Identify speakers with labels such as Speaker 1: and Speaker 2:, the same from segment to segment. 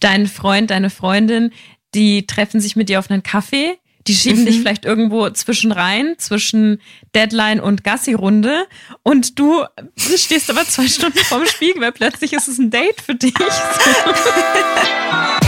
Speaker 1: dein Freund, deine Freundin, die treffen sich mit dir auf einen Kaffee, die schieben mhm. dich vielleicht irgendwo zwischen rein, zwischen Deadline und Gassi-Runde und du stehst aber zwei Stunden vorm Spiegel, weil plötzlich ist es ein Date für dich.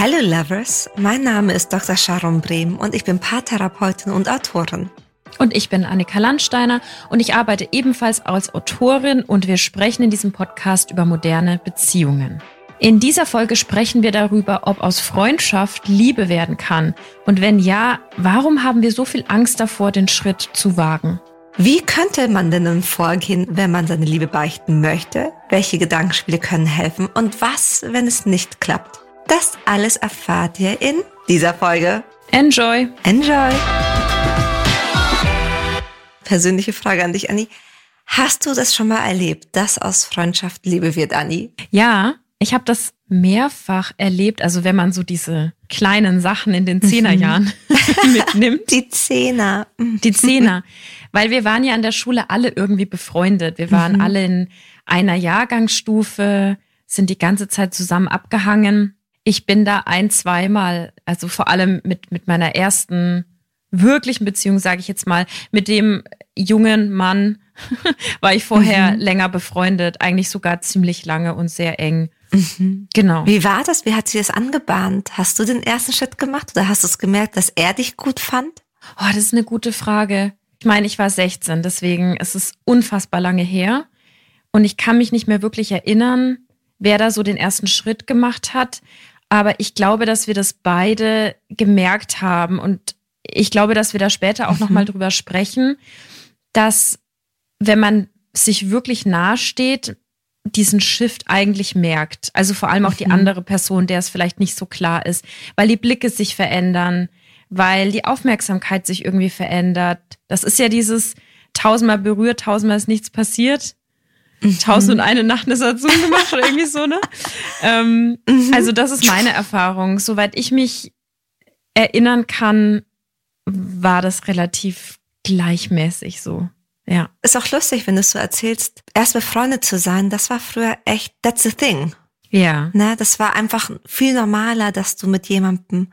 Speaker 2: Hallo Lovers, mein Name ist Dr. Sharon Brehm und ich bin Paartherapeutin und Autorin.
Speaker 1: Und ich bin Annika Landsteiner und ich arbeite ebenfalls als Autorin und wir sprechen in diesem Podcast über moderne Beziehungen. In dieser Folge sprechen wir darüber, ob aus Freundschaft Liebe werden kann und wenn ja, warum haben wir so viel Angst davor, den Schritt zu wagen?
Speaker 2: Wie könnte man denn nun vorgehen, wenn man seine Liebe beichten möchte? Welche Gedankenspiele können helfen? Und was, wenn es nicht klappt? Das alles erfahrt ihr in dieser Folge.
Speaker 1: Enjoy.
Speaker 2: Enjoy. Persönliche Frage an dich, Anni. Hast du das schon mal erlebt, dass aus Freundschaft Liebe wird, Anni?
Speaker 1: Ja, ich habe das mehrfach erlebt. Also wenn man so diese kleinen Sachen in den Zehnerjahren mhm. mitnimmt.
Speaker 2: Die Zehner.
Speaker 1: Die Zehner. Weil wir waren ja an der Schule alle irgendwie befreundet. Wir waren mhm. alle in einer Jahrgangsstufe, sind die ganze Zeit zusammen abgehangen ich bin da ein, zweimal, also vor allem mit, mit meiner ersten wirklichen Beziehung, sage ich jetzt mal, mit dem jungen Mann war ich vorher mhm. länger befreundet, eigentlich sogar ziemlich lange und sehr eng.
Speaker 2: Mhm. Genau. Wie war das? Wie hat sie das angebahnt? Hast du den ersten Schritt gemacht oder hast du es gemerkt, dass er dich gut fand?
Speaker 1: Oh, das ist eine gute Frage. Ich meine, ich war 16, deswegen ist es unfassbar lange her. Und ich kann mich nicht mehr wirklich erinnern, wer da so den ersten Schritt gemacht hat. Aber ich glaube, dass wir das beide gemerkt haben und ich glaube, dass wir da später auch mhm. nochmal drüber sprechen, dass wenn man sich wirklich nahesteht, diesen Shift eigentlich merkt. Also vor allem auch die mhm. andere Person, der es vielleicht nicht so klar ist, weil die Blicke sich verändern, weil die Aufmerksamkeit sich irgendwie verändert. Das ist ja dieses tausendmal berührt, tausendmal ist nichts passiert. Mhm. Tausend und eine Nacht eine Satzung gemacht oder irgendwie so, ne? Ähm, mhm. Also das ist meine Erfahrung. Soweit ich mich erinnern kann, war das relativ gleichmäßig so. Ja.
Speaker 2: Ist auch lustig, wenn du es so erzählst. Erst befreundet zu sein, das war früher echt, that's the thing.
Speaker 1: Ja.
Speaker 2: Ne, das war einfach viel normaler, dass du mit jemandem,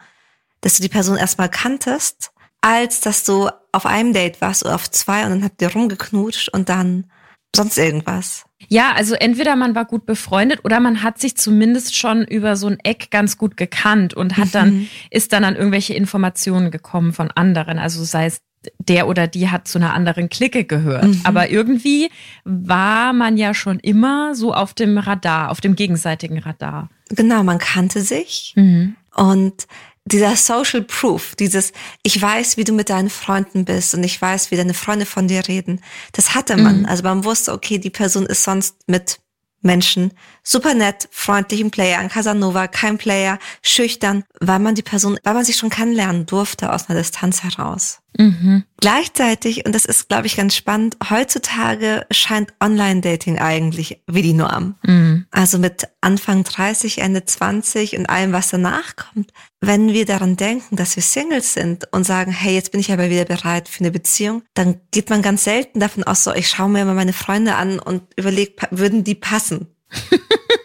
Speaker 2: dass du die Person erstmal kanntest, als dass du auf einem Date warst oder auf zwei und dann habt ihr rumgeknutscht und dann sonst irgendwas?
Speaker 1: Ja, also entweder man war gut befreundet oder man hat sich zumindest schon über so ein Eck ganz gut gekannt und hat dann, mhm. ist dann an irgendwelche Informationen gekommen von anderen. Also sei es der oder die hat zu einer anderen Clique gehört. Mhm. Aber irgendwie war man ja schon immer so auf dem Radar, auf dem gegenseitigen Radar.
Speaker 2: Genau, man kannte sich. Mhm. Und dieser Social Proof, dieses, ich weiß, wie du mit deinen Freunden bist und ich weiß, wie deine Freunde von dir reden, das hatte man. Mhm. Also man wusste, okay, die Person ist sonst mit Menschen. Super nett, freundlichen Player, ein Casanova, kein Player, schüchtern, weil man die Person, weil man sich schon kennenlernen durfte aus einer Distanz heraus. Mhm. Gleichzeitig, und das ist, glaube ich, ganz spannend, heutzutage scheint Online-Dating eigentlich wie die Norm. Mhm. Also mit Anfang 30, Ende 20 und allem, was danach kommt. Wenn wir daran denken, dass wir Singles sind und sagen, hey, jetzt bin ich aber wieder bereit für eine Beziehung, dann geht man ganz selten davon aus, so, ich schaue mir mal meine Freunde an und überlege, würden die passen?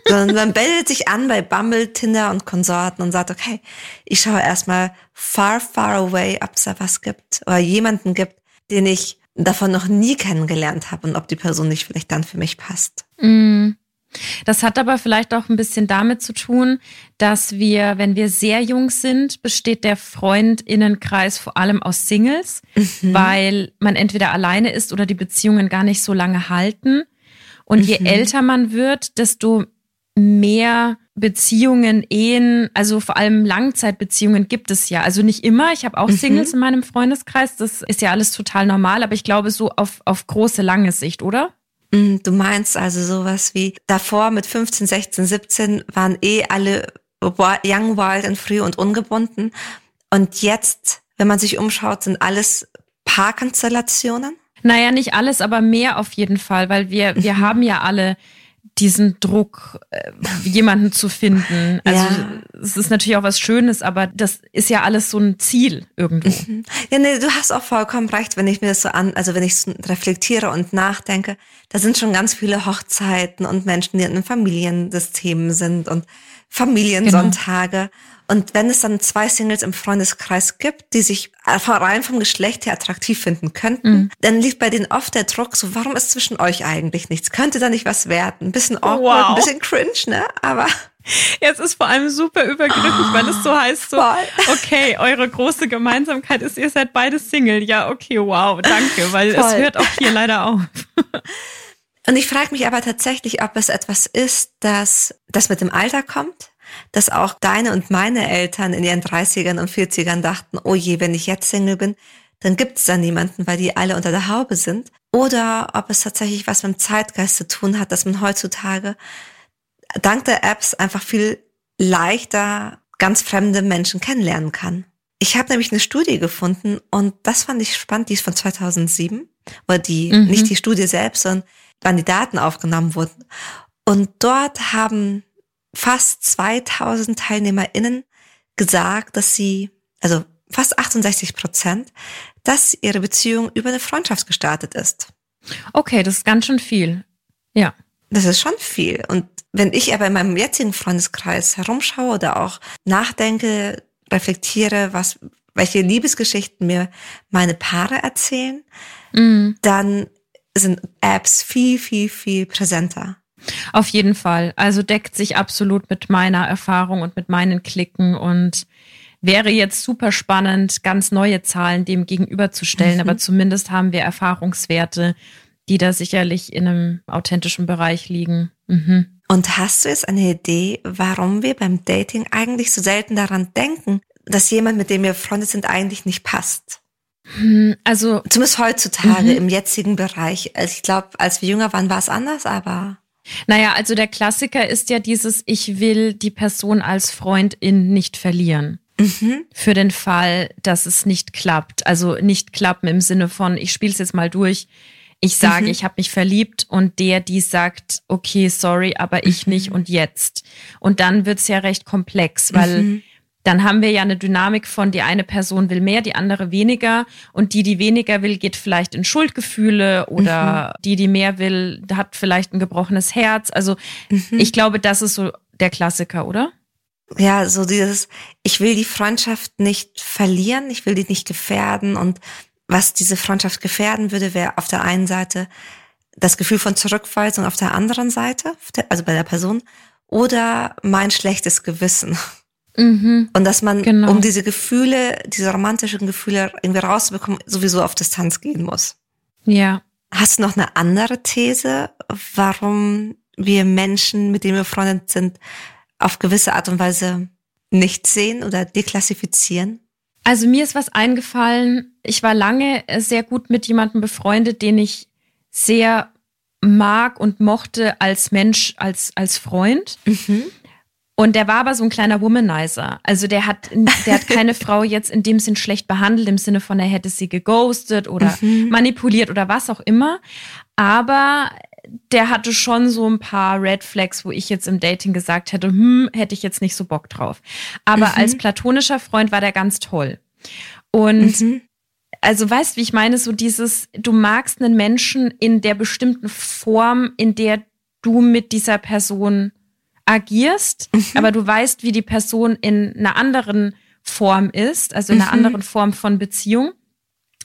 Speaker 2: Sondern man bellt sich an bei Bumble, Tinder und Konsorten und sagt, okay, ich schaue erstmal far, far away, ob es da was gibt oder jemanden gibt, den ich davon noch nie kennengelernt habe und ob die Person nicht vielleicht dann für mich passt.
Speaker 1: Mm. Das hat aber vielleicht auch ein bisschen damit zu tun, dass wir, wenn wir sehr jung sind, besteht der Freundinnenkreis vor allem aus Singles, mhm. weil man entweder alleine ist oder die Beziehungen gar nicht so lange halten. Und je mhm. älter man wird, desto mehr Beziehungen, Ehen, also vor allem Langzeitbeziehungen gibt es ja. Also nicht immer. Ich habe auch mhm. Singles mhm. in meinem Freundeskreis. Das ist ja alles total normal. Aber ich glaube so auf, auf große, lange Sicht, oder?
Speaker 2: Mm, du meinst also sowas wie davor mit 15, 16, 17 waren eh alle young, wild und früh und ungebunden. Und jetzt, wenn man sich umschaut, sind alles Paarkonstellationen?
Speaker 1: Naja, nicht alles, aber mehr auf jeden Fall, weil wir, wir mhm. haben ja alle diesen Druck, äh, jemanden zu finden. Also ja. es ist natürlich auch was Schönes, aber das ist ja alles so ein Ziel irgendwo. Mhm.
Speaker 2: Ja, nee, du hast auch vollkommen recht, wenn ich mir das so an, also wenn ich so reflektiere und nachdenke, da sind schon ganz viele Hochzeiten und Menschen, die in einem Familiensystem sind und Familiensonntage. Genau. Und wenn es dann zwei Singles im Freundeskreis gibt, die sich rein vom Geschlecht her attraktiv finden könnten, mhm. dann liegt bei denen oft der Druck so, warum ist zwischen euch eigentlich nichts? Könnte da nicht was werden? Ein bisschen awkward, wow. ein bisschen cringe, ne? Aber
Speaker 1: Jetzt ist vor allem super übergriffig, oh, weil es so heißt, so, okay, eure große Gemeinsamkeit ist, ihr seid beide Single. Ja, okay, wow, danke, weil Voll. es hört auch hier leider auf.
Speaker 2: Und ich frage mich aber tatsächlich, ob es etwas ist, das, das mit dem Alter kommt dass auch deine und meine Eltern in ihren 30ern und 40ern dachten, oh je, wenn ich jetzt Single bin, dann gibt es da niemanden, weil die alle unter der Haube sind. Oder ob es tatsächlich was mit dem Zeitgeist zu tun hat, dass man heutzutage dank der Apps einfach viel leichter ganz fremde Menschen kennenlernen kann. Ich habe nämlich eine Studie gefunden und das fand ich spannend, die ist von 2007, oder die, mhm. nicht die Studie selbst, sondern wann die Daten aufgenommen wurden. Und dort haben fast 2000 TeilnehmerInnen gesagt, dass sie, also fast 68 Prozent, dass ihre Beziehung über eine Freundschaft gestartet ist.
Speaker 1: Okay, das ist ganz schön viel. Ja.
Speaker 2: Das ist schon viel. Und wenn ich aber in meinem jetzigen Freundeskreis herumschaue oder auch nachdenke, reflektiere, was, welche Liebesgeschichten mir meine Paare erzählen, mm. dann sind Apps viel, viel, viel präsenter.
Speaker 1: Auf jeden Fall. Also deckt sich absolut mit meiner Erfahrung und mit meinen Klicken und wäre jetzt super spannend, ganz neue Zahlen dem gegenüberzustellen, mhm. aber zumindest haben wir Erfahrungswerte, die da sicherlich in einem authentischen Bereich liegen. Mhm.
Speaker 2: Und hast du jetzt eine Idee, warum wir beim Dating eigentlich so selten daran denken, dass jemand, mit dem wir Freunde sind, eigentlich nicht passt?
Speaker 1: Hm, also
Speaker 2: zumindest heutzutage mhm. im jetzigen Bereich. Also ich glaube, als wir jünger waren, war es anders, aber
Speaker 1: naja, also der Klassiker ist ja dieses, ich will die Person als Freundin nicht verlieren. Mhm. Für den Fall, dass es nicht klappt. Also nicht klappen im Sinne von, ich spiele es jetzt mal durch. Ich sage, mhm. ich habe mich verliebt und der, die sagt, okay, sorry, aber ich mhm. nicht und jetzt. Und dann wird's ja recht komplex, weil mhm dann haben wir ja eine Dynamik von, die eine Person will mehr, die andere weniger und die, die weniger will, geht vielleicht in Schuldgefühle oder mhm. die, die mehr will, hat vielleicht ein gebrochenes Herz. Also mhm. ich glaube, das ist so der Klassiker, oder?
Speaker 2: Ja, so dieses, ich will die Freundschaft nicht verlieren, ich will die nicht gefährden und was diese Freundschaft gefährden würde, wäre auf der einen Seite das Gefühl von Zurückweisung auf der anderen Seite, also bei der Person, oder mein schlechtes Gewissen. Mhm, und dass man, genau. um diese Gefühle, diese romantischen Gefühle irgendwie rauszubekommen, sowieso auf Distanz gehen muss.
Speaker 1: Ja.
Speaker 2: Hast du noch eine andere These, warum wir Menschen, mit denen wir befreundet sind, auf gewisse Art und Weise nicht sehen oder deklassifizieren?
Speaker 1: Also mir ist was eingefallen. Ich war lange sehr gut mit jemandem befreundet, den ich sehr mag und mochte als Mensch, als, als Freund. Mhm. Und der war aber so ein kleiner Womanizer. Also der hat, der hat keine Frau jetzt in dem Sinn schlecht behandelt, im Sinne von, er hätte sie geghostet oder mhm. manipuliert oder was auch immer. Aber der hatte schon so ein paar Red Flags, wo ich jetzt im Dating gesagt hätte, hm, hätte ich jetzt nicht so Bock drauf. Aber mhm. als platonischer Freund war der ganz toll. Und mhm. also weißt, wie ich meine, so dieses, du magst einen Menschen in der bestimmten Form, in der du mit dieser Person agierst, mhm. aber du weißt, wie die Person in einer anderen Form ist, also in einer mhm. anderen Form von Beziehung,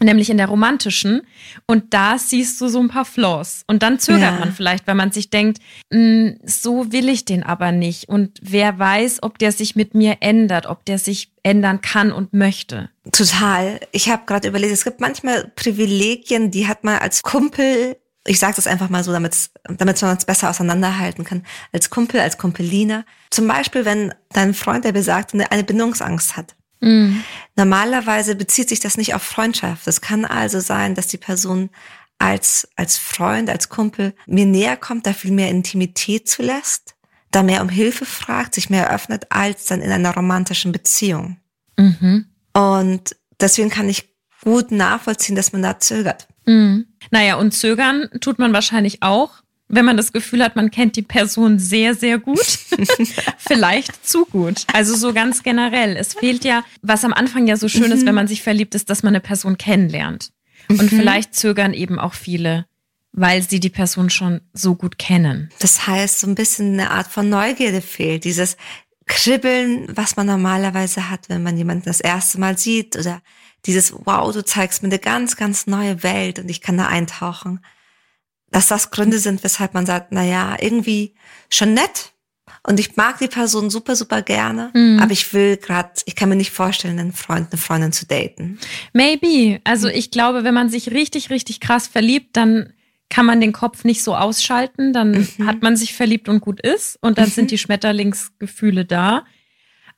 Speaker 1: nämlich in der romantischen. Und da siehst du so ein paar Flaws. Und dann zögert ja. man vielleicht, weil man sich denkt, hm, so will ich den aber nicht. Und wer weiß, ob der sich mit mir ändert, ob der sich ändern kann und möchte.
Speaker 2: Total. Ich habe gerade überlegt, es gibt manchmal Privilegien, die hat man als Kumpel ich sage das einfach mal so, damit damit man es besser auseinanderhalten kann, als Kumpel, als Kumpeline. Zum Beispiel, wenn dein Freund, der besagt, eine Bindungsangst hat. Mhm. Normalerweise bezieht sich das nicht auf Freundschaft. Es kann also sein, dass die Person als, als Freund, als Kumpel mir näher kommt, da viel mehr Intimität zulässt, da mehr um Hilfe fragt, sich mehr öffnet, als dann in einer romantischen Beziehung. Mhm. Und deswegen kann ich gut nachvollziehen, dass man da zögert.
Speaker 1: Mhm. Naja, und zögern tut man wahrscheinlich auch, wenn man das Gefühl hat, man kennt die Person sehr, sehr gut, vielleicht zu gut. Also so ganz generell. Es fehlt ja, was am Anfang ja so schön mhm. ist, wenn man sich verliebt ist, dass man eine Person kennenlernt. Und mhm. vielleicht zögern eben auch viele, weil sie die Person schon so gut kennen.
Speaker 2: Das heißt, so ein bisschen eine Art von Neugierde fehlt. Dieses Kribbeln, was man normalerweise hat, wenn man jemanden das erste Mal sieht oder dieses, wow, du zeigst mir eine ganz, ganz neue Welt und ich kann da eintauchen dass das Gründe sind, weshalb man sagt, na ja, irgendwie schon nett und ich mag die Person super, super gerne, mhm. aber ich will gerade, ich kann mir nicht vorstellen, einen Freund, eine Freundin zu daten.
Speaker 1: Maybe. Also ich glaube, wenn man sich richtig, richtig krass verliebt, dann kann man den Kopf nicht so ausschalten, dann mhm. hat man sich verliebt und gut ist und dann mhm. sind die Schmetterlingsgefühle da.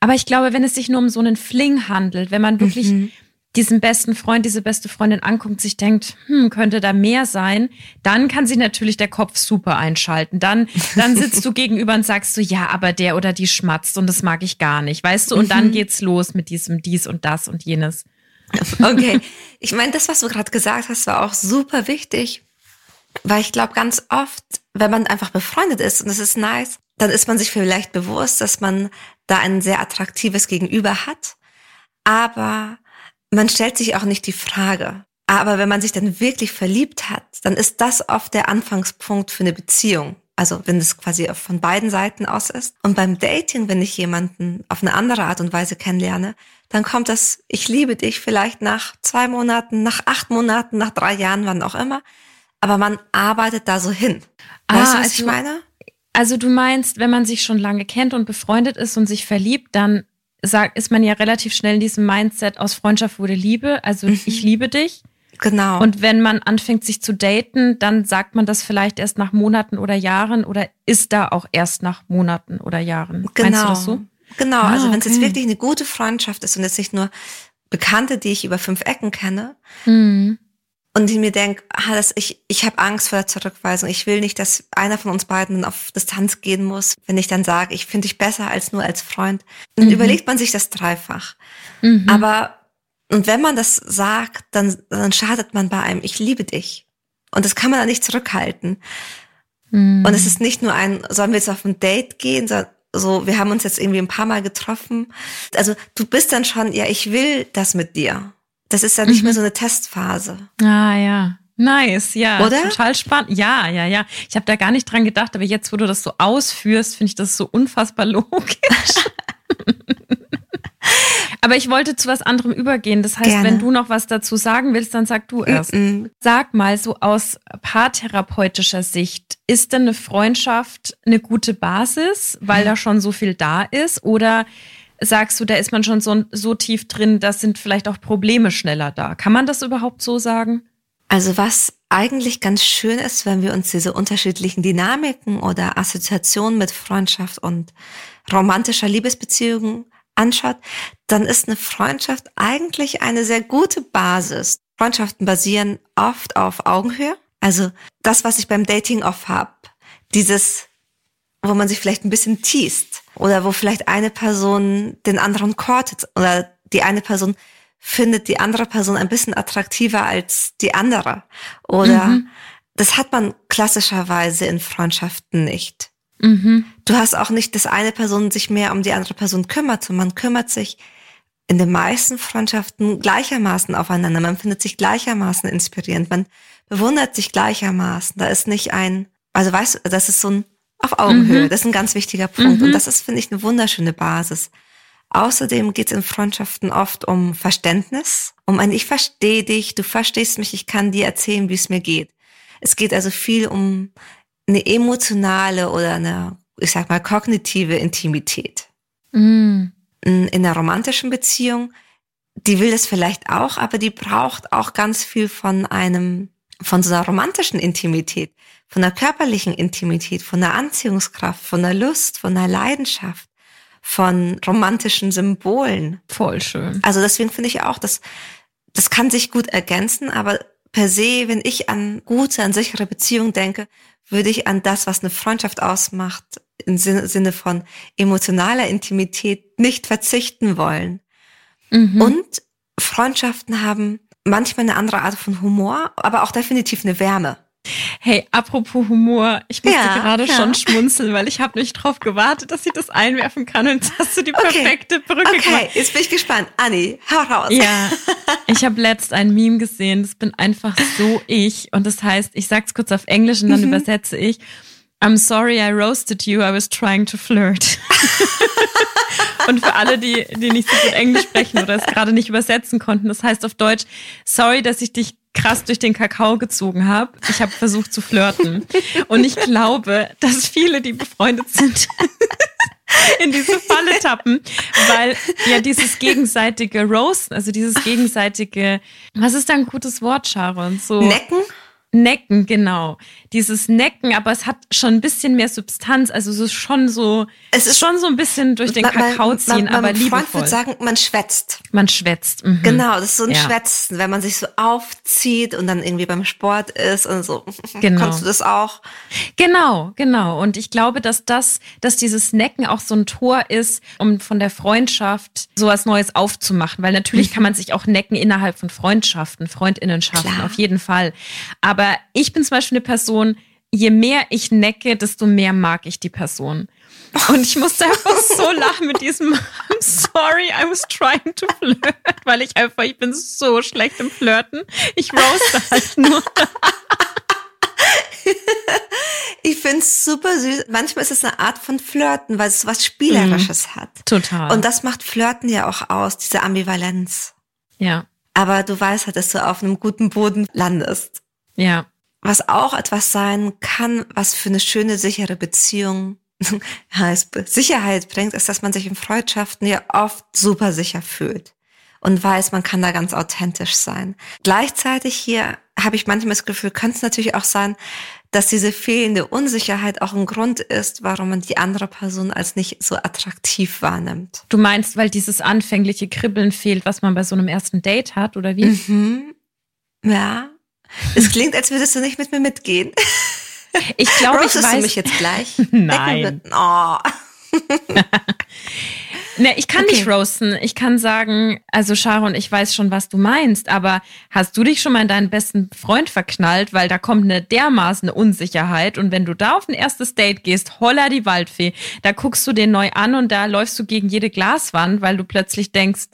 Speaker 1: Aber ich glaube, wenn es sich nur um so einen Fling handelt, wenn man wirklich mhm diesen besten Freund, diese beste Freundin anguckt, sich denkt, hm, könnte da mehr sein, dann kann sich natürlich der Kopf super einschalten. Dann, dann sitzt du gegenüber und sagst so, ja, aber der oder die schmatzt und das mag ich gar nicht, weißt du? Und mhm. dann geht's los mit diesem dies und das und jenes.
Speaker 2: Okay. Ich meine, das, was du gerade gesagt hast, war auch super wichtig, weil ich glaube, ganz oft, wenn man einfach befreundet ist und es ist nice, dann ist man sich vielleicht bewusst, dass man da ein sehr attraktives Gegenüber hat. Aber man stellt sich auch nicht die Frage. Aber wenn man sich dann wirklich verliebt hat, dann ist das oft der Anfangspunkt für eine Beziehung. Also wenn es quasi von beiden Seiten aus ist. Und beim Dating, wenn ich jemanden auf eine andere Art und Weise kennenlerne, dann kommt das, ich liebe dich vielleicht nach zwei Monaten, nach acht Monaten, nach drei Jahren, wann auch immer. Aber man arbeitet da so hin.
Speaker 1: Ah, weißt du, was also, ich meine? Also du meinst, wenn man sich schon lange kennt und befreundet ist und sich verliebt, dann sagt, ist man ja relativ schnell in diesem Mindset aus Freundschaft wurde Liebe, also mhm. ich liebe dich.
Speaker 2: Genau.
Speaker 1: Und wenn man anfängt, sich zu daten, dann sagt man das vielleicht erst nach Monaten oder Jahren oder ist da auch erst nach Monaten oder Jahren?
Speaker 2: Genau. Meinst du das so? Genau, ah, also wenn es jetzt wirklich eine gute Freundschaft ist und es nicht nur Bekannte, die ich über fünf Ecken kenne, mhm und ich mir denke, ah, das, ich, ich habe Angst vor der Zurückweisung. Ich will nicht, dass einer von uns beiden auf Distanz gehen muss, wenn ich dann sage, ich finde dich besser als nur als Freund. Dann mhm. überlegt man sich das dreifach. Mhm. Aber und wenn man das sagt, dann, dann schadet man bei einem, ich liebe dich. Und das kann man dann nicht zurückhalten. Mhm. Und es ist nicht nur ein, sollen wir jetzt auf ein Date gehen, sondern so, wir haben uns jetzt irgendwie ein paar Mal getroffen. Also du bist dann schon, ja, ich will das mit dir. Das ist ja nicht mhm. mehr so eine Testphase.
Speaker 1: Ah ja. Nice, ja. Oder? Total spannend. Ja, ja, ja. Ich habe da gar nicht dran gedacht, aber jetzt, wo du das so ausführst, finde ich das so unfassbar logisch. aber ich wollte zu was anderem übergehen. Das heißt, Gerne. wenn du noch was dazu sagen willst, dann sag du erst. Mm -mm. Sag mal, so aus paartherapeutischer Sicht, ist denn eine Freundschaft eine gute Basis, weil da schon so viel da ist? Oder sagst du, da ist man schon so, so tief drin, das sind vielleicht auch Probleme schneller da. Kann man das überhaupt so sagen?
Speaker 2: Also was eigentlich ganz schön ist, wenn wir uns diese unterschiedlichen Dynamiken oder Assoziationen mit Freundschaft und romantischer Liebesbeziehungen anschaut, dann ist eine Freundschaft eigentlich eine sehr gute Basis. Freundschaften basieren oft auf Augenhöhe. Also das, was ich beim Dating oft hab, dieses, wo man sich vielleicht ein bisschen teast oder wo vielleicht eine Person den anderen courtet oder die eine Person findet die andere Person ein bisschen attraktiver als die andere. Oder mhm. das hat man klassischerweise in Freundschaften nicht. Mhm. Du hast auch nicht, dass eine Person sich mehr um die andere Person kümmert, sondern man kümmert sich in den meisten Freundschaften gleichermaßen aufeinander. Man findet sich gleichermaßen inspirierend. Man bewundert sich gleichermaßen. Da ist nicht ein, also weißt du, das ist so ein auf Augenhöhe. Mhm. Das ist ein ganz wichtiger Punkt. Mhm. Und das ist, finde ich, eine wunderschöne Basis. Außerdem geht es in Freundschaften oft um Verständnis, um ein Ich verstehe dich, du verstehst mich, ich kann dir erzählen, wie es mir geht. Es geht also viel um eine emotionale oder eine, ich sag mal, kognitive Intimität. Mhm. In einer romantischen Beziehung, die will das vielleicht auch, aber die braucht auch ganz viel von einem, von so einer romantischen Intimität von der körperlichen Intimität, von der Anziehungskraft, von der Lust, von der Leidenschaft, von romantischen Symbolen.
Speaker 1: Voll schön.
Speaker 2: Also deswegen finde ich auch, dass das kann sich gut ergänzen, aber per se, wenn ich an gute, an sichere Beziehungen denke, würde ich an das, was eine Freundschaft ausmacht, im Sinne von emotionaler Intimität nicht verzichten wollen. Mhm. Und Freundschaften haben manchmal eine andere Art von Humor, aber auch definitiv eine Wärme.
Speaker 1: Hey, apropos Humor, ich musste ja, gerade ja. schon schmunzeln, weil ich habe nicht drauf gewartet, dass ich das einwerfen kann und jetzt hast du die perfekte okay. Brücke okay. gemacht.
Speaker 2: jetzt bin ich gespannt. Anni, hau raus.
Speaker 1: Ja, ich habe letzt ein Meme gesehen, das bin einfach so ich und das heißt, ich sag's kurz auf Englisch und dann mhm. übersetze ich. I'm sorry I roasted you, I was trying to flirt. und für alle, die, die nicht so gut Englisch sprechen oder es gerade nicht übersetzen konnten, das heißt auf Deutsch, sorry, dass ich dich krass durch den Kakao gezogen habe. Ich habe versucht zu flirten. Und ich glaube, dass viele, die befreundet sind, in diese Falle tappen, weil ja dieses gegenseitige Roasten, also dieses gegenseitige, was ist da ein gutes Wort, Sharon?
Speaker 2: So Necken?
Speaker 1: Necken, genau. Dieses Necken, aber es hat schon ein bisschen mehr Substanz. Also es ist schon so, es ist schon so ein bisschen durch den man, Kakao ziehen, man, man, aber liebevoll. Freund würde
Speaker 2: sagen, man schwätzt.
Speaker 1: Man schwätzt.
Speaker 2: Mhm. Genau, das ist so ein ja. Schwätzen, wenn man sich so aufzieht und dann irgendwie beim Sport ist und so. Genau. Kannst du das auch?
Speaker 1: Genau, genau. Und ich glaube, dass das, dass dieses Necken auch so ein Tor ist, um von der Freundschaft sowas Neues aufzumachen. Weil natürlich mhm. kann man sich auch necken innerhalb von Freundschaften, Freundinnenschaften, Klar. auf jeden Fall. Aber aber ich bin zum Beispiel eine Person, je mehr ich necke, desto mehr mag ich die Person. Und ich musste einfach so lachen mit diesem I'm sorry, I was trying to flirt, weil ich einfach, ich bin so schlecht im Flirten. Ich roaste halt nur.
Speaker 2: ich finde es super süß. Manchmal ist es eine Art von Flirten, weil es was Spielerisches mm, hat.
Speaker 1: Total.
Speaker 2: Und das macht Flirten ja auch aus, diese Ambivalenz.
Speaker 1: Ja.
Speaker 2: Aber du weißt halt, dass du auf einem guten Boden landest.
Speaker 1: Ja.
Speaker 2: Was auch etwas sein kann, was für eine schöne, sichere Beziehung heißt, Sicherheit bringt, ist, dass man sich in Freundschaften ja oft super sicher fühlt und weiß, man kann da ganz authentisch sein. Gleichzeitig hier habe ich manchmal das Gefühl, könnte es natürlich auch sein, dass diese fehlende Unsicherheit auch ein Grund ist, warum man die andere Person als nicht so attraktiv wahrnimmt.
Speaker 1: Du meinst, weil dieses anfängliche Kribbeln fehlt, was man bei so einem ersten Date hat, oder wie?
Speaker 2: Mhm. Ja, es klingt, als würdest du nicht mit mir mitgehen.
Speaker 1: Ich glaube, ich weiß.
Speaker 2: du mich jetzt gleich?
Speaker 1: Nein. Oh. Ne, ich kann okay. nicht roasten. Ich kann sagen, also Sharon, ich weiß schon, was du meinst, aber hast du dich schon mal in deinen besten Freund verknallt, weil da kommt eine dermaßen Unsicherheit und wenn du da auf ein erstes Date gehst, holla die Waldfee, da guckst du den neu an und da läufst du gegen jede Glaswand, weil du plötzlich denkst,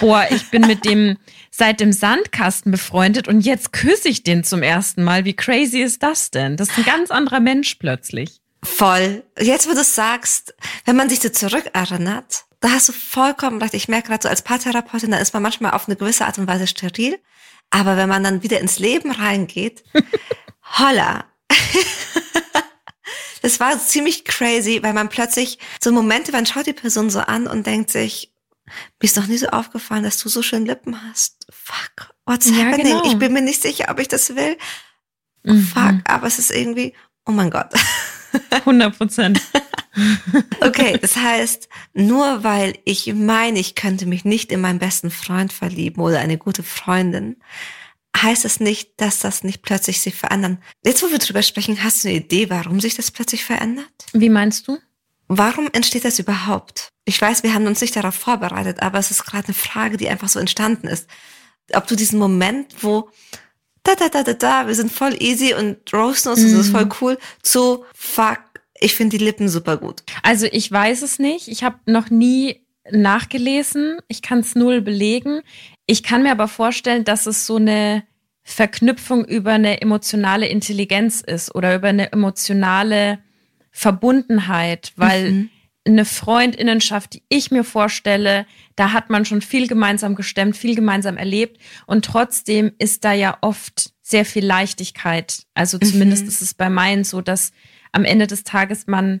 Speaker 1: boah, ich bin mit dem seit dem Sandkasten befreundet und jetzt küsse ich den zum ersten Mal. Wie crazy ist das denn? Das ist ein ganz anderer Mensch plötzlich.
Speaker 2: Voll. Jetzt, wo du sagst, wenn man sich so zurückerinnert, da hast du vollkommen recht. Ich merke gerade so als Paartherapeutin, da ist man manchmal auf eine gewisse Art und Weise steril. Aber wenn man dann wieder ins Leben reingeht, holla. das war ziemlich crazy, weil man plötzlich so Momente, man schaut die Person so an und denkt sich, mir ist noch nie so aufgefallen, dass du so schön Lippen hast. Fuck, what's ja, happening? Genau. Ich bin mir nicht sicher, ob ich das will. Mhm. Fuck, aber es ist irgendwie, oh mein Gott.
Speaker 1: 100 Prozent.
Speaker 2: okay, das heißt, nur weil ich meine, ich könnte mich nicht in meinen besten Freund verlieben oder eine gute Freundin, heißt es das nicht, dass das nicht plötzlich sich verändern. Jetzt, wo wir drüber sprechen, hast du eine Idee, warum sich das plötzlich verändert?
Speaker 1: Wie meinst du?
Speaker 2: Warum entsteht das überhaupt? Ich weiß, wir haben uns nicht darauf vorbereitet, aber es ist gerade eine Frage, die einfach so entstanden ist. Ob du diesen Moment, wo da, da, da, da, da, wir sind voll easy und roasten uns, mhm. das ist voll cool, zu fuck, ich finde die Lippen super gut.
Speaker 1: Also ich weiß es nicht. Ich habe noch nie nachgelesen. Ich kann es null belegen. Ich kann mir aber vorstellen, dass es so eine Verknüpfung über eine emotionale Intelligenz ist oder über eine emotionale Verbundenheit, weil mhm. eine Freundinnenschaft, die ich mir vorstelle, da hat man schon viel gemeinsam gestemmt, viel gemeinsam erlebt und trotzdem ist da ja oft sehr viel Leichtigkeit. Also zumindest mhm. ist es bei meinen so, dass am Ende des Tages man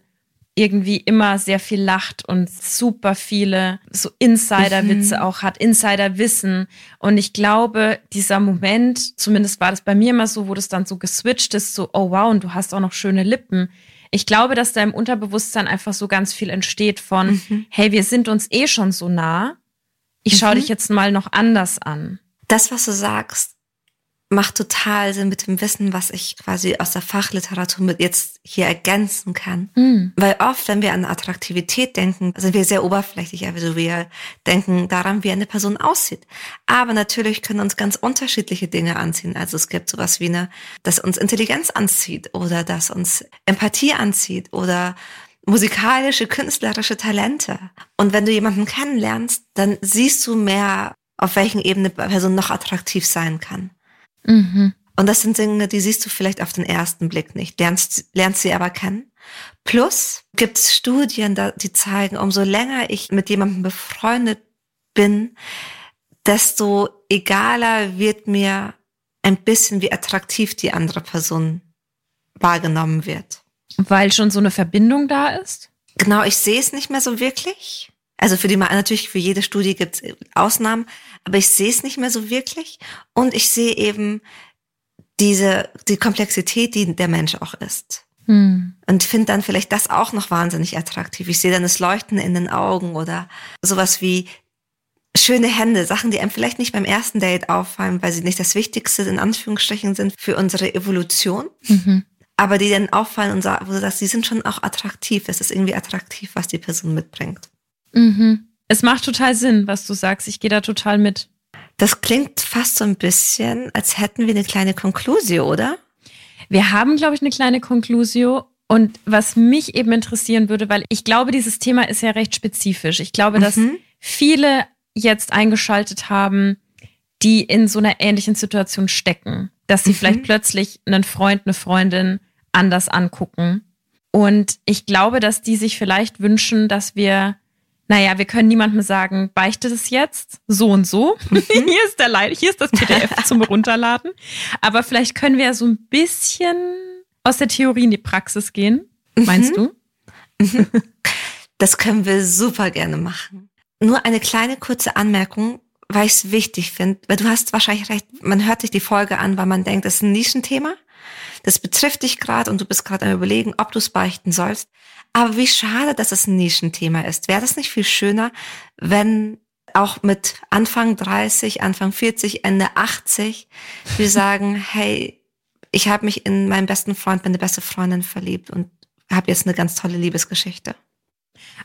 Speaker 1: irgendwie immer sehr viel lacht und super viele so Insider-Witze mhm. auch hat, Insider-Wissen. Und ich glaube, dieser Moment, zumindest war das bei mir immer so, wo das dann so geswitcht ist, so, oh wow, und du hast auch noch schöne Lippen. Ich glaube, dass da im Unterbewusstsein einfach so ganz viel entsteht von, mhm. hey, wir sind uns eh schon so nah. Ich schaue mhm. dich jetzt mal noch anders an.
Speaker 2: Das, was du sagst, macht total Sinn mit dem Wissen, was ich quasi aus der Fachliteratur mit jetzt hier ergänzen kann. Mhm. Weil oft, wenn wir an Attraktivität denken, sind wir sehr oberflächlich. Also wir denken daran, wie eine Person aussieht. Aber natürlich können uns ganz unterschiedliche Dinge anziehen. Also es gibt sowas wie eine, dass uns Intelligenz anzieht oder dass uns Empathie anzieht oder musikalische, künstlerische Talente. Und wenn du jemanden kennenlernst, dann siehst du mehr, auf welchen Ebene eine Person noch attraktiv sein kann. Mhm. Und das sind Dinge, die siehst du vielleicht auf den ersten Blick nicht, lernst, lernst sie aber kennen. Plus gibt es Studien, die zeigen, umso länger ich mit jemandem befreundet bin, desto egaler wird mir ein bisschen, wie attraktiv die andere Person wahrgenommen wird.
Speaker 1: Weil schon so eine Verbindung da ist?
Speaker 2: Genau, ich sehe es nicht mehr so wirklich. Also für die natürlich für jede Studie gibt es Ausnahmen, aber ich sehe es nicht mehr so wirklich und ich sehe eben diese die Komplexität, die der Mensch auch ist. Hm. Und finde dann vielleicht das auch noch wahnsinnig attraktiv. Ich sehe dann das Leuchten in den Augen oder sowas wie schöne Hände, Sachen, die einem vielleicht nicht beim ersten Date auffallen, weil sie nicht das Wichtigste in Anführungsstrichen sind für unsere Evolution. Mhm. Aber die dann auffallen und sagen, wo du sagst, die sind schon auch attraktiv. Es ist irgendwie attraktiv, was die Person mitbringt.
Speaker 1: Mhm. Es macht total Sinn, was du sagst. Ich gehe da total mit.
Speaker 2: Das klingt fast so ein bisschen, als hätten wir eine kleine Konklusio, oder?
Speaker 1: Wir haben, glaube ich, eine kleine Konklusio. Und was mich eben interessieren würde, weil ich glaube, dieses Thema ist ja recht spezifisch. Ich glaube, mhm. dass viele jetzt eingeschaltet haben, die in so einer ähnlichen Situation stecken, dass sie mhm. vielleicht plötzlich einen Freund, eine Freundin anders angucken. Und ich glaube, dass die sich vielleicht wünschen, dass wir naja, wir können niemandem sagen, beichte das jetzt, so und so. Mhm. hier ist der Leid, hier ist das PDF zum Runterladen. Aber vielleicht können wir ja so ein bisschen aus der Theorie in die Praxis gehen. Meinst mhm.
Speaker 2: du? Das können wir super gerne machen. Nur eine kleine kurze Anmerkung, weil ich es wichtig finde, weil du hast wahrscheinlich recht, man hört sich die Folge an, weil man denkt, das ist ein Nischenthema. Das betrifft dich gerade und du bist gerade am überlegen, ob du es beichten sollst. Aber wie schade, dass es ein Nischenthema ist. Wäre das nicht viel schöner, wenn auch mit Anfang 30, Anfang 40, Ende 80 wir sagen, hey, ich habe mich in meinen besten Freund, meine beste Freundin verliebt und habe jetzt eine ganz tolle Liebesgeschichte.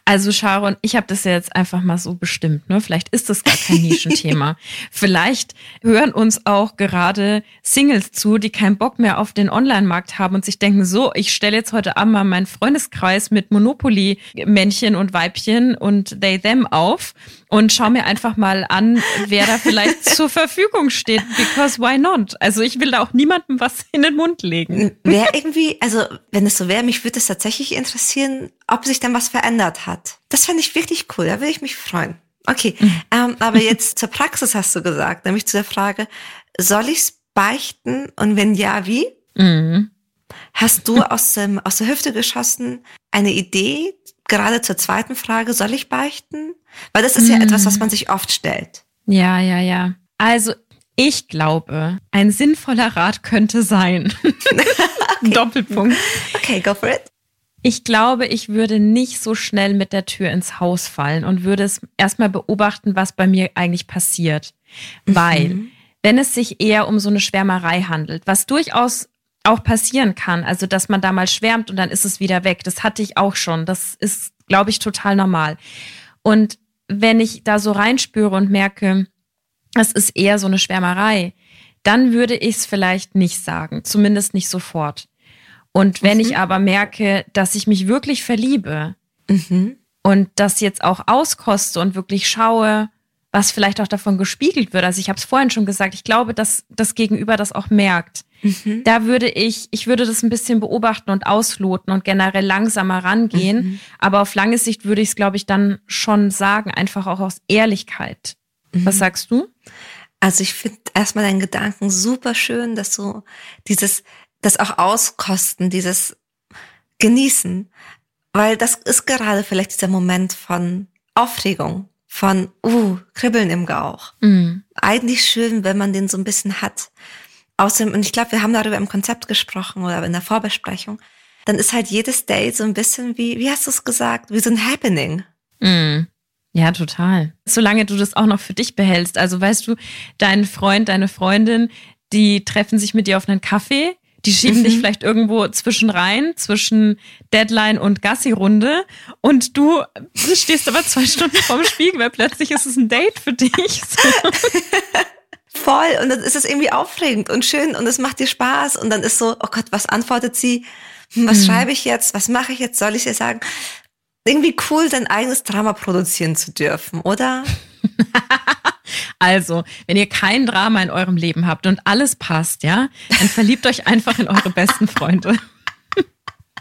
Speaker 1: Also Sharon, ich habe das ja jetzt einfach mal so bestimmt. Ne? Vielleicht ist das gar kein Nischenthema. Vielleicht hören uns auch gerade Singles zu, die keinen Bock mehr auf den Online-Markt haben und sich denken, so, ich stelle jetzt heute Abend mal meinen Freundeskreis mit Monopoly-Männchen und Weibchen und they them auf und schau mir einfach mal an, wer da vielleicht zur Verfügung steht. Because why not? Also ich will da auch niemandem was in den Mund legen.
Speaker 2: Wer irgendwie, also wenn es so wäre, mich würde es tatsächlich interessieren, ob sich dann was verändert hat. Das fände ich wirklich cool, da würde ich mich freuen. Okay, mhm. ähm, aber jetzt zur Praxis hast du gesagt, nämlich zu der Frage, soll ich's beichten und wenn ja, wie? Mhm. Hast du aus, dem, aus der Hüfte geschossen eine Idee, gerade zur zweiten Frage, soll ich beichten? Weil das ist mhm. ja etwas, was man sich oft stellt.
Speaker 1: Ja, ja, ja. Also ich glaube, ein sinnvoller Rat könnte sein. okay. Doppelpunkt.
Speaker 2: Okay, go for it.
Speaker 1: Ich glaube, ich würde nicht so schnell mit der Tür ins Haus fallen und würde es erstmal beobachten, was bei mir eigentlich passiert. Mhm. Weil, wenn es sich eher um so eine Schwärmerei handelt, was durchaus auch passieren kann, also dass man da mal schwärmt und dann ist es wieder weg, das hatte ich auch schon. Das ist, glaube ich, total normal. Und wenn ich da so reinspüre und merke, es ist eher so eine Schwärmerei, dann würde ich es vielleicht nicht sagen, zumindest nicht sofort. Und wenn mhm. ich aber merke, dass ich mich wirklich verliebe mhm. und das jetzt auch auskoste und wirklich schaue, was vielleicht auch davon gespiegelt wird. Also ich habe es vorhin schon gesagt, ich glaube, dass das Gegenüber das auch merkt. Mhm. Da würde ich, ich würde das ein bisschen beobachten und ausloten und generell langsamer rangehen. Mhm. Aber auf lange Sicht würde ich es, glaube ich, dann schon sagen, einfach auch aus Ehrlichkeit. Was mhm. sagst du?
Speaker 2: Also ich finde erstmal deinen Gedanken super schön, dass du dieses das auch auskosten, dieses genießen, weil das ist gerade vielleicht dieser Moment von Aufregung, von uh, Kribbeln im Gauch. Mhm. Eigentlich schön, wenn man den so ein bisschen hat. Außerdem, und ich glaube, wir haben darüber im Konzept gesprochen oder in der Vorbesprechung, dann ist halt jedes Date so ein bisschen wie, wie hast du es gesagt, wie so ein Happening.
Speaker 1: Mhm. Ja, total. Solange du das auch noch für dich behältst. Also weißt du, dein Freund, deine Freundin, die treffen sich mit dir auf einen Kaffee, die schieben mhm. dich vielleicht irgendwo zwischen rein, zwischen Deadline und Gassi-Runde und du stehst aber zwei Stunden vorm Spiegel, weil plötzlich ist es ein Date für dich.
Speaker 2: Voll. Und dann ist es irgendwie aufregend und schön und es macht dir Spaß und dann ist so, oh Gott, was antwortet sie? Hm, was mhm. schreibe ich jetzt? Was mache ich jetzt? Soll ich ihr sagen? Irgendwie cool, dein eigenes Drama produzieren zu dürfen, oder?
Speaker 1: Also, wenn ihr kein Drama in eurem Leben habt und alles passt, ja, dann verliebt euch einfach in eure besten Freunde.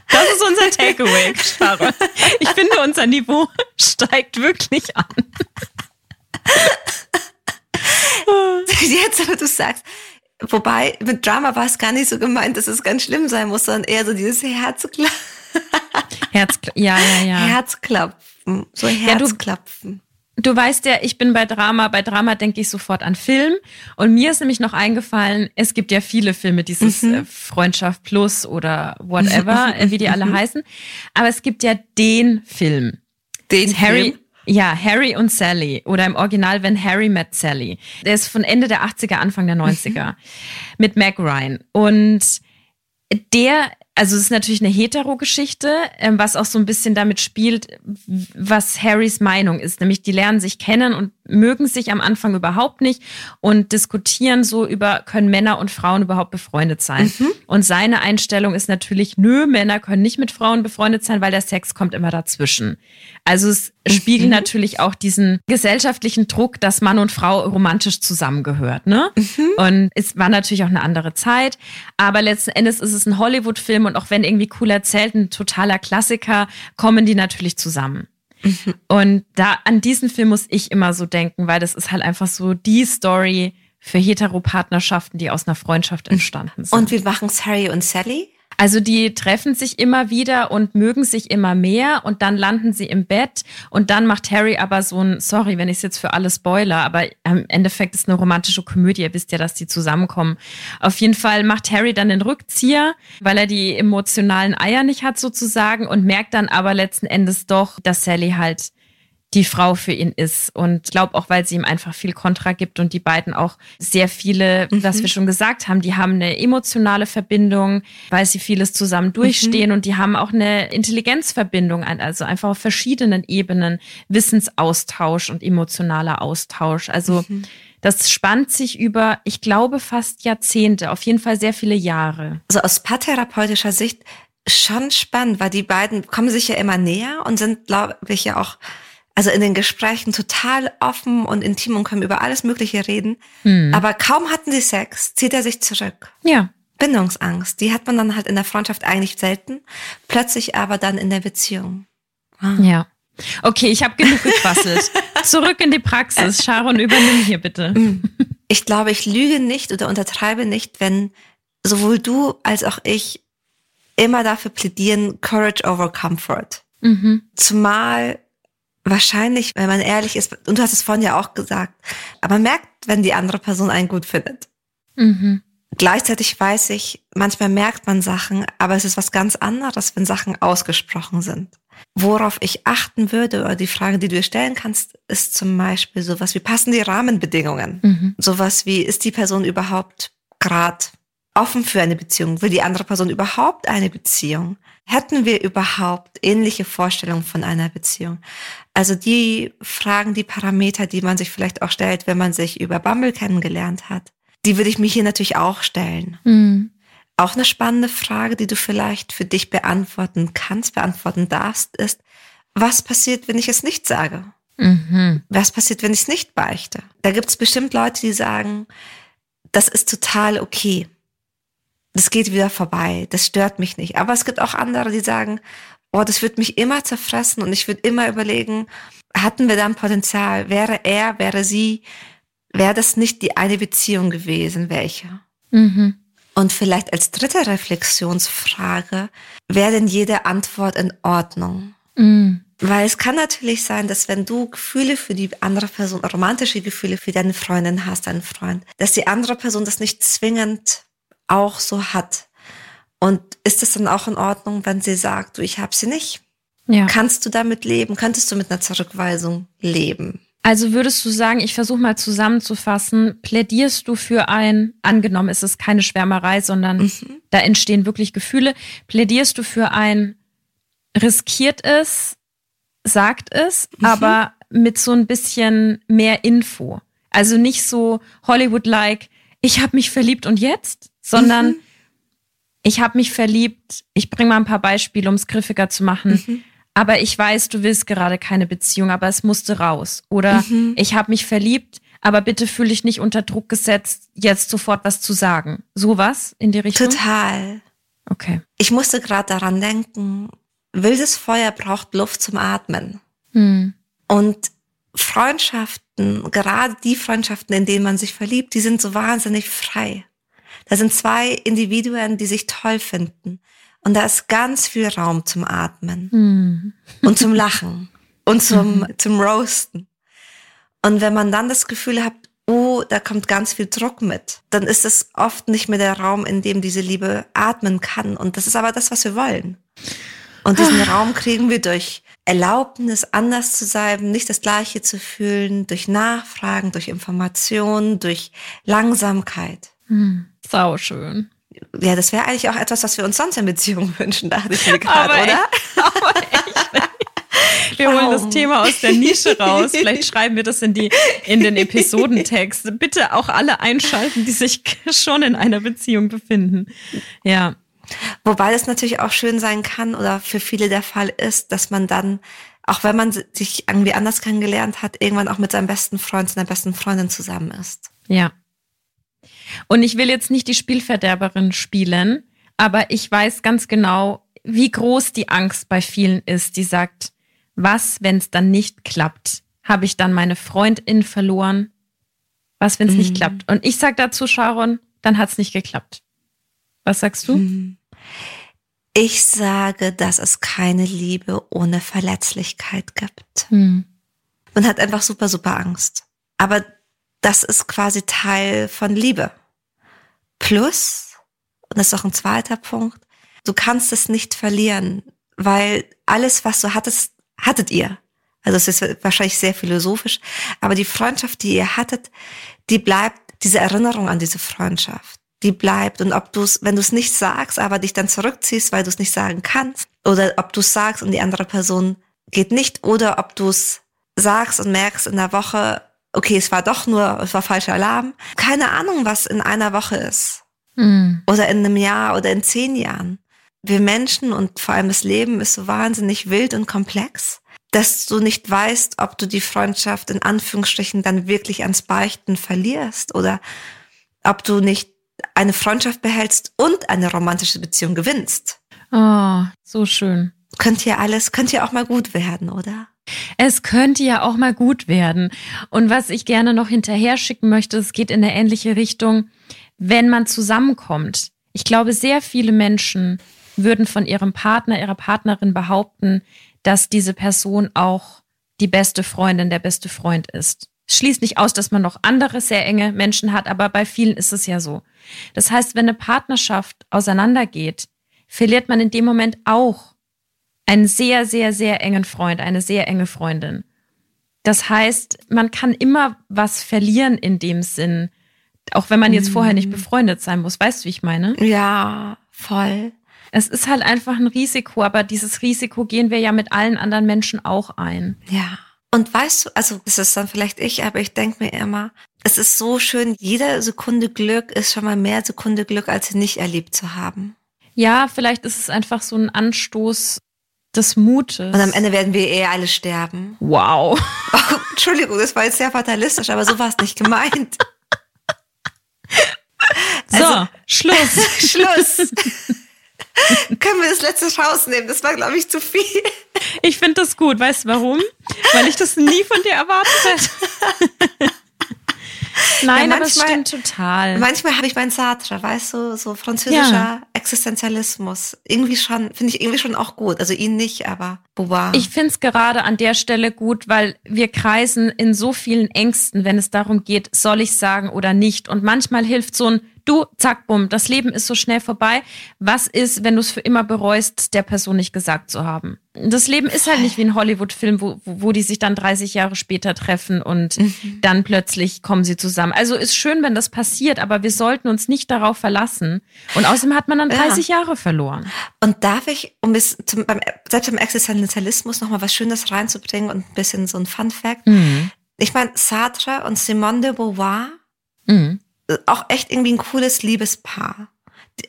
Speaker 1: Das ist unser Takeaway, Sharon. Ich finde, unser Niveau steigt wirklich an.
Speaker 2: Jetzt, aber du sagst, wobei mit Drama war es gar nicht so gemeint, dass es ganz schlimm sein muss, sondern eher so dieses Herzklopfen.
Speaker 1: Herz, ja, ja, ja.
Speaker 2: Herzklopfen, so Herzklopfen.
Speaker 1: Ja, Du weißt ja, ich bin bei Drama. Bei Drama denke ich sofort an Film. Und mir ist nämlich noch eingefallen, es gibt ja viele Filme, dieses mhm. Äh, Freundschaft Plus oder whatever, wie die alle mhm. heißen. Aber es gibt ja den Film.
Speaker 2: Den
Speaker 1: Harry.
Speaker 2: Film?
Speaker 1: Ja, Harry und Sally oder im Original When Harry Met Sally. Der ist von Ende der 80er, Anfang der 90er mhm. mit Meg Ryan. Und der also es ist natürlich eine Hetero-Geschichte, ähm, was auch so ein bisschen damit spielt, was Harrys Meinung ist. Nämlich die lernen sich kennen und mögen sich am Anfang überhaupt nicht und diskutieren so über, können Männer und Frauen überhaupt befreundet sein. Mhm. Und seine Einstellung ist natürlich, nö, Männer können nicht mit Frauen befreundet sein, weil der Sex kommt immer dazwischen. Also es mhm. spiegelt natürlich auch diesen gesellschaftlichen Druck, dass Mann und Frau romantisch zusammengehört. Ne? Mhm. Und es war natürlich auch eine andere Zeit, aber letzten Endes ist es ein Hollywood-Film und auch wenn irgendwie cool erzählt, ein totaler Klassiker, kommen die natürlich zusammen. Mhm. Und da an diesen Film muss ich immer so denken, weil das ist halt einfach so die Story für Heteropartnerschaften, die aus einer Freundschaft entstanden sind.
Speaker 2: Und wie machen es Harry und Sally?
Speaker 1: Also die treffen sich immer wieder und mögen sich immer mehr und dann landen sie im Bett und dann macht Harry aber so ein, sorry, wenn ich es jetzt für alle spoiler, aber im Endeffekt ist eine romantische Komödie, ihr wisst ja, dass die zusammenkommen. Auf jeden Fall macht Harry dann den Rückzieher, weil er die emotionalen Eier nicht hat sozusagen und merkt dann aber letzten Endes doch, dass Sally halt die Frau für ihn ist. Und ich glaube auch, weil sie ihm einfach viel Kontra gibt und die beiden auch sehr viele, mhm. was wir schon gesagt haben, die haben eine emotionale Verbindung, weil sie vieles zusammen durchstehen mhm. und die haben auch eine Intelligenzverbindung, also einfach auf verschiedenen Ebenen, Wissensaustausch und emotionaler Austausch. Also mhm. Das spannt sich über, ich glaube, fast Jahrzehnte, auf jeden Fall sehr viele Jahre.
Speaker 2: Also aus paartherapeutischer Sicht schon spannend, weil die beiden kommen sich ja immer näher und sind, glaube ich, ja auch also in den Gesprächen total offen und intim und können über alles Mögliche reden. Mhm. Aber kaum hatten sie Sex, zieht er sich zurück.
Speaker 1: Ja.
Speaker 2: Bindungsangst, die hat man dann halt in der Freundschaft eigentlich selten, plötzlich aber dann in der Beziehung.
Speaker 1: Ah. Ja. Okay, ich habe genug gequasselt. Zurück in die Praxis. Sharon, übernimm hier bitte. Hm.
Speaker 2: Ich glaube, ich lüge nicht oder untertreibe nicht, wenn sowohl du als auch ich immer dafür plädieren, Courage over Comfort. Mhm. Zumal wahrscheinlich, wenn man ehrlich ist, und du hast es vorhin ja auch gesagt, aber man merkt, wenn die andere Person einen gut findet. Mhm. Gleichzeitig weiß ich, manchmal merkt man Sachen, aber es ist was ganz anderes, wenn Sachen ausgesprochen sind. Worauf ich achten würde, oder die Frage, die du dir stellen kannst, ist zum Beispiel sowas wie, passen die Rahmenbedingungen? Mhm. Sowas wie, ist die Person überhaupt gerade offen für eine Beziehung? Will die andere Person überhaupt eine Beziehung? Hätten wir überhaupt ähnliche Vorstellungen von einer Beziehung? Also die Fragen, die Parameter, die man sich vielleicht auch stellt, wenn man sich über Bumble kennengelernt hat, die würde ich mir hier natürlich auch stellen. Mhm. Auch eine spannende Frage, die du vielleicht für dich beantworten kannst, beantworten darfst, ist, was passiert, wenn ich es nicht sage? Mhm. Was passiert, wenn ich es nicht beichte? Da gibt es bestimmt Leute, die sagen, das ist total okay das geht wieder vorbei, das stört mich nicht. Aber es gibt auch andere, die sagen, oh, das wird mich immer zerfressen und ich würde immer überlegen, hatten wir da ein Potenzial? Wäre er, wäre sie, wäre das nicht die eine Beziehung gewesen, welche? Mhm. Und vielleicht als dritte Reflexionsfrage, wäre denn jede Antwort in Ordnung? Mhm. Weil es kann natürlich sein, dass wenn du Gefühle für die andere Person, romantische Gefühle für deine Freundin hast, deinen Freund, dass die andere Person das nicht zwingend auch so hat. Und ist es dann auch in Ordnung, wenn sie sagt, du, ich habe sie nicht? Ja. Kannst du damit leben? Könntest du mit einer Zurückweisung leben?
Speaker 1: Also würdest du sagen, ich versuche mal zusammenzufassen, plädierst du für ein, angenommen ist es keine Schwärmerei, sondern mhm. da entstehen wirklich Gefühle, plädierst du für ein riskiert es, sagt es, mhm. aber mit so ein bisschen mehr Info. Also nicht so Hollywood-like, ich habe mich verliebt und jetzt, sondern mhm. ich habe mich verliebt. Ich bringe mal ein paar Beispiele, um es griffiger zu machen. Mhm. Aber ich weiß, du willst gerade keine Beziehung, aber es musste raus. Oder mhm. ich habe mich verliebt, aber bitte fühle dich nicht unter Druck gesetzt, jetzt sofort was zu sagen. Sowas in die Richtung?
Speaker 2: Total.
Speaker 1: Okay.
Speaker 2: Ich musste gerade daran denken, wildes Feuer braucht Luft zum Atmen. Hm. Und Freundschaften, gerade die Freundschaften, in denen man sich verliebt, die sind so wahnsinnig frei. Da sind zwei Individuen, die sich toll finden. Und da ist ganz viel Raum zum Atmen hm. und zum Lachen und zum, mhm. zum Roasten. Und wenn man dann das Gefühl hat, oh, da kommt ganz viel Druck mit, dann ist es oft nicht mehr der Raum, in dem diese Liebe atmen kann. Und das ist aber das, was wir wollen. Und diesen ah. Raum kriegen wir durch Erlaubnis, anders zu sein, nicht das Gleiche zu fühlen, durch Nachfragen, durch Informationen, durch Langsamkeit.
Speaker 1: Hm, sau schön.
Speaker 2: Ja, das wäre eigentlich auch etwas, was wir uns sonst in Beziehungen wünschen, dachte ich mir gerade, oder? Echt, aber
Speaker 1: echt. Wir holen das Thema aus der Nische raus. Vielleicht schreiben wir das in die, in den Episodentext. Bitte auch alle einschalten, die sich schon in einer Beziehung befinden. Ja.
Speaker 2: Wobei es natürlich auch schön sein kann oder für viele der Fall ist, dass man dann, auch wenn man sich irgendwie anders kennengelernt hat, irgendwann auch mit seinem besten Freund, seiner besten Freundin zusammen ist.
Speaker 1: Ja. Und ich will jetzt nicht die Spielverderberin spielen, aber ich weiß ganz genau, wie groß die Angst bei vielen ist, die sagt, was, wenn es dann nicht klappt? Habe ich dann meine Freundin verloren? Was, wenn es mhm. nicht klappt? Und ich sage dazu, Sharon, dann hat es nicht geklappt. Was sagst du? Mhm.
Speaker 2: Ich sage, dass es keine Liebe ohne Verletzlichkeit gibt. Mhm. Man hat einfach super, super Angst. Aber das ist quasi Teil von Liebe. Plus, und das ist auch ein zweiter Punkt, du kannst es nicht verlieren, weil alles, was du hattest, hattet ihr. Also es ist wahrscheinlich sehr philosophisch, aber die Freundschaft, die ihr hattet, die bleibt diese Erinnerung an diese Freundschaft die bleibt. Und ob du es, wenn du es nicht sagst, aber dich dann zurückziehst, weil du es nicht sagen kannst, oder ob du es sagst und die andere Person geht nicht, oder ob du es sagst und merkst in der Woche, okay, es war doch nur, es war falscher Alarm. Keine Ahnung, was in einer Woche ist. Mhm. Oder in einem Jahr oder in zehn Jahren. Wir Menschen und vor allem das Leben ist so wahnsinnig wild und komplex, dass du nicht weißt, ob du die Freundschaft in Anführungsstrichen dann wirklich ans Beichten verlierst oder ob du nicht eine Freundschaft behältst und eine romantische Beziehung gewinnst.
Speaker 1: Oh, so schön.
Speaker 2: Könnte ja alles, könnte ja auch mal gut werden, oder?
Speaker 1: Es könnte ja auch mal gut werden. Und was ich gerne noch hinterher schicken möchte, es geht in eine ähnliche Richtung, wenn man zusammenkommt. Ich glaube, sehr viele Menschen würden von ihrem Partner, ihrer Partnerin behaupten, dass diese Person auch die beste Freundin, der beste Freund ist schließt nicht aus, dass man noch andere sehr enge Menschen hat, aber bei vielen ist es ja so. Das heißt, wenn eine Partnerschaft auseinandergeht, verliert man in dem Moment auch einen sehr, sehr, sehr engen Freund, eine sehr enge Freundin. Das heißt, man kann immer was verlieren in dem Sinn, auch wenn man jetzt vorher nicht mhm. befreundet sein muss. Weißt du, wie ich meine?
Speaker 2: Ja, voll.
Speaker 1: Es ist halt einfach ein Risiko, aber dieses Risiko gehen wir ja mit allen anderen Menschen auch ein.
Speaker 2: Ja. Und weißt du, also das ist dann vielleicht ich, aber ich denke mir immer, es ist so schön, jede Sekunde Glück ist schon mal mehr Sekunde Glück, als sie nicht erlebt zu haben.
Speaker 1: Ja, vielleicht ist es einfach so ein Anstoß des Mutes.
Speaker 2: Und am Ende werden wir eh alle sterben.
Speaker 1: Wow.
Speaker 2: Oh, Entschuldigung, das war jetzt sehr fatalistisch, aber so war es nicht gemeint.
Speaker 1: Also, so, Schluss.
Speaker 2: Schluss. Können wir das letzte rausnehmen? Das war, glaube ich, zu viel.
Speaker 1: Ich finde das gut. Weißt du warum? Weil ich das nie von dir erwartet hätte. Nein, ja, manchmal, aber es stimmt total.
Speaker 2: Manchmal habe ich meinen Sartre, weißt du, so französischer ja. Existenzialismus. Irgendwie schon, finde ich irgendwie schon auch gut. Also ihn nicht, aber. Boah.
Speaker 1: Ich finde es gerade an der Stelle gut, weil wir kreisen in so vielen Ängsten, wenn es darum geht, soll ich sagen oder nicht. Und manchmal hilft so ein du, zack, bumm, das Leben ist so schnell vorbei. Was ist, wenn du es für immer bereust, der Person nicht gesagt zu haben? Das Leben ist halt nicht wie ein Hollywood-Film, wo, wo die sich dann 30 Jahre später treffen und mhm. dann plötzlich kommen sie zusammen. Also ist schön, wenn das passiert, aber wir sollten uns nicht darauf verlassen. Und außerdem hat man dann 30 ja. Jahre verloren.
Speaker 2: Und darf ich, um bis zum, beim, selbst beim Existenzialismus nochmal was Schönes reinzubringen und ein bisschen so ein Fun-Fact. Mhm. Ich meine, Sartre und Simone de Beauvoir mhm auch echt irgendwie ein cooles Liebespaar.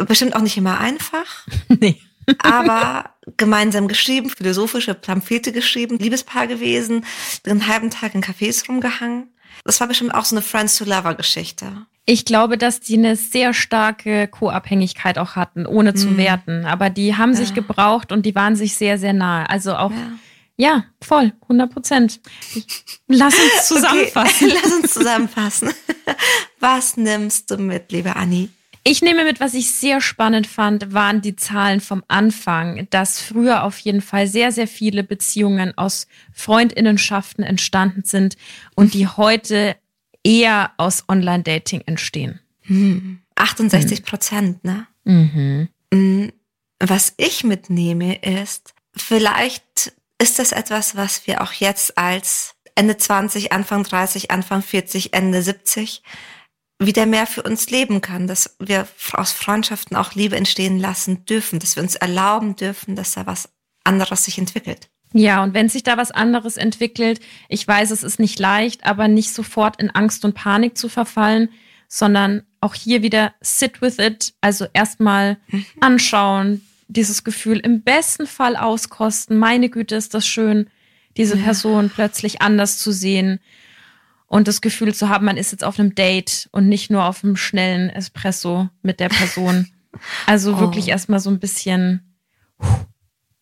Speaker 2: Bestimmt auch nicht immer einfach. Nee. aber gemeinsam geschrieben, philosophische Pamphlete geschrieben, Liebespaar gewesen, den halben Tag in Cafés rumgehangen. Das war bestimmt auch so eine Friends to Lover Geschichte.
Speaker 1: Ich glaube, dass die eine sehr starke Co-Abhängigkeit auch hatten, ohne zu mhm. werten. Aber die haben ja. sich gebraucht und die waren sich sehr, sehr nahe. Also auch ja. Ja, voll, 100 Prozent. Lass uns zusammenfassen.
Speaker 2: Okay, lass uns zusammenfassen. Was nimmst du mit, liebe Anni?
Speaker 1: Ich nehme mit, was ich sehr spannend fand, waren die Zahlen vom Anfang, dass früher auf jeden Fall sehr, sehr viele Beziehungen aus Freundinnenschaften entstanden sind und die heute eher aus Online-Dating entstehen.
Speaker 2: Hm. 68 Prozent, ne? Mhm. Hm, was ich mitnehme ist, vielleicht ist das etwas, was wir auch jetzt als Ende 20, Anfang 30, Anfang 40, Ende 70 wieder mehr für uns leben kann, dass wir aus Freundschaften auch Liebe entstehen lassen dürfen, dass wir uns erlauben dürfen, dass da was anderes sich entwickelt.
Speaker 1: Ja, und wenn sich da was anderes entwickelt, ich weiß, es ist nicht leicht, aber nicht sofort in Angst und Panik zu verfallen, sondern auch hier wieder sit with it, also erstmal mhm. anschauen, dieses Gefühl im besten Fall auskosten. Meine Güte, ist das schön, diese ja. Person plötzlich anders zu sehen und das Gefühl zu haben, man ist jetzt auf einem Date und nicht nur auf einem schnellen Espresso mit der Person. Also oh. wirklich erstmal so ein bisschen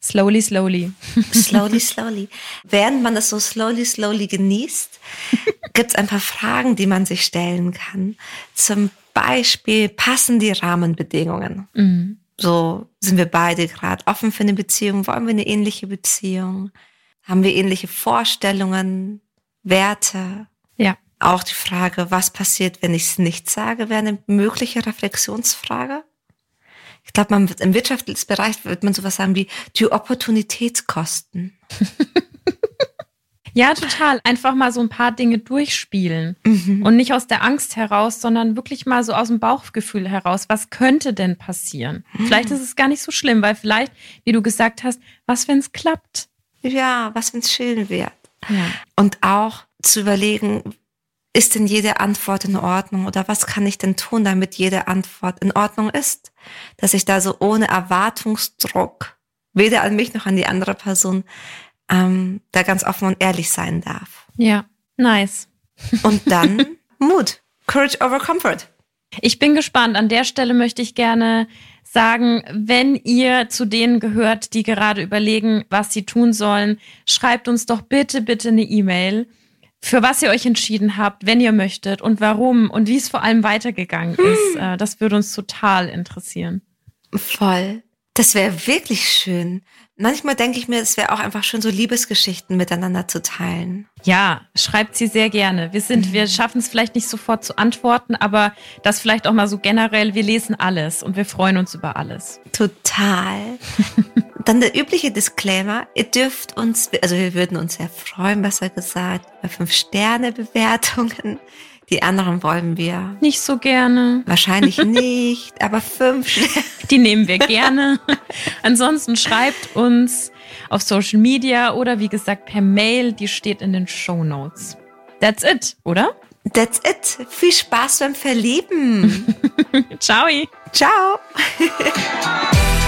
Speaker 1: slowly, slowly.
Speaker 2: Slowly, slowly. Während man das so slowly, slowly genießt, gibt es ein paar Fragen, die man sich stellen kann. Zum Beispiel, passen die Rahmenbedingungen? Mhm. So sind wir beide gerade offen für eine Beziehung, wollen wir eine ähnliche Beziehung, haben wir ähnliche Vorstellungen, Werte. Ja. Auch die Frage, was passiert, wenn ich es nicht sage, wäre eine mögliche Reflexionsfrage. Ich glaube, man im Wirtschaftsbereich wird man sowas sagen wie die Opportunitätskosten.
Speaker 1: Ja, total. Einfach mal so ein paar Dinge durchspielen. Mhm. Und nicht aus der Angst heraus, sondern wirklich mal so aus dem Bauchgefühl heraus. Was könnte denn passieren? Mhm. Vielleicht ist es gar nicht so schlimm, weil vielleicht, wie du gesagt hast, was, wenn es klappt?
Speaker 2: Ja, was, wenn es schön wird? Ja. Und auch zu überlegen, ist denn jede Antwort in Ordnung oder was kann ich denn tun, damit jede Antwort in Ordnung ist? Dass ich da so ohne Erwartungsdruck weder an mich noch an die andere Person ähm, da ganz offen und ehrlich sein darf.
Speaker 1: Ja, nice.
Speaker 2: Und dann Mut. Courage over Comfort.
Speaker 1: Ich bin gespannt. An der Stelle möchte ich gerne sagen, wenn ihr zu denen gehört, die gerade überlegen, was sie tun sollen, schreibt uns doch bitte, bitte eine E-Mail, für was ihr euch entschieden habt, wenn ihr möchtet und warum und wie es vor allem weitergegangen hm. ist. Äh, das würde uns total interessieren.
Speaker 2: Voll. Das wäre wirklich schön. Manchmal denke ich mir, es wäre auch einfach schön, so Liebesgeschichten miteinander zu teilen.
Speaker 1: Ja, schreibt sie sehr gerne. Wir sind, mhm. wir schaffen es vielleicht nicht sofort zu antworten, aber das vielleicht auch mal so generell. Wir lesen alles und wir freuen uns über alles.
Speaker 2: Total. Dann der übliche Disclaimer. Ihr dürft uns, also wir würden uns sehr freuen, besser gesagt, über fünf Sterne Bewertungen. Die anderen wollen wir.
Speaker 1: Nicht so gerne.
Speaker 2: Wahrscheinlich nicht, aber fünf.
Speaker 1: Die nehmen wir gerne. Ansonsten schreibt uns auf Social Media oder wie gesagt per Mail, die steht in den Show Notes. That's it, oder?
Speaker 2: That's it. Viel Spaß beim Verlieben.
Speaker 1: Ciao.
Speaker 2: Ciao.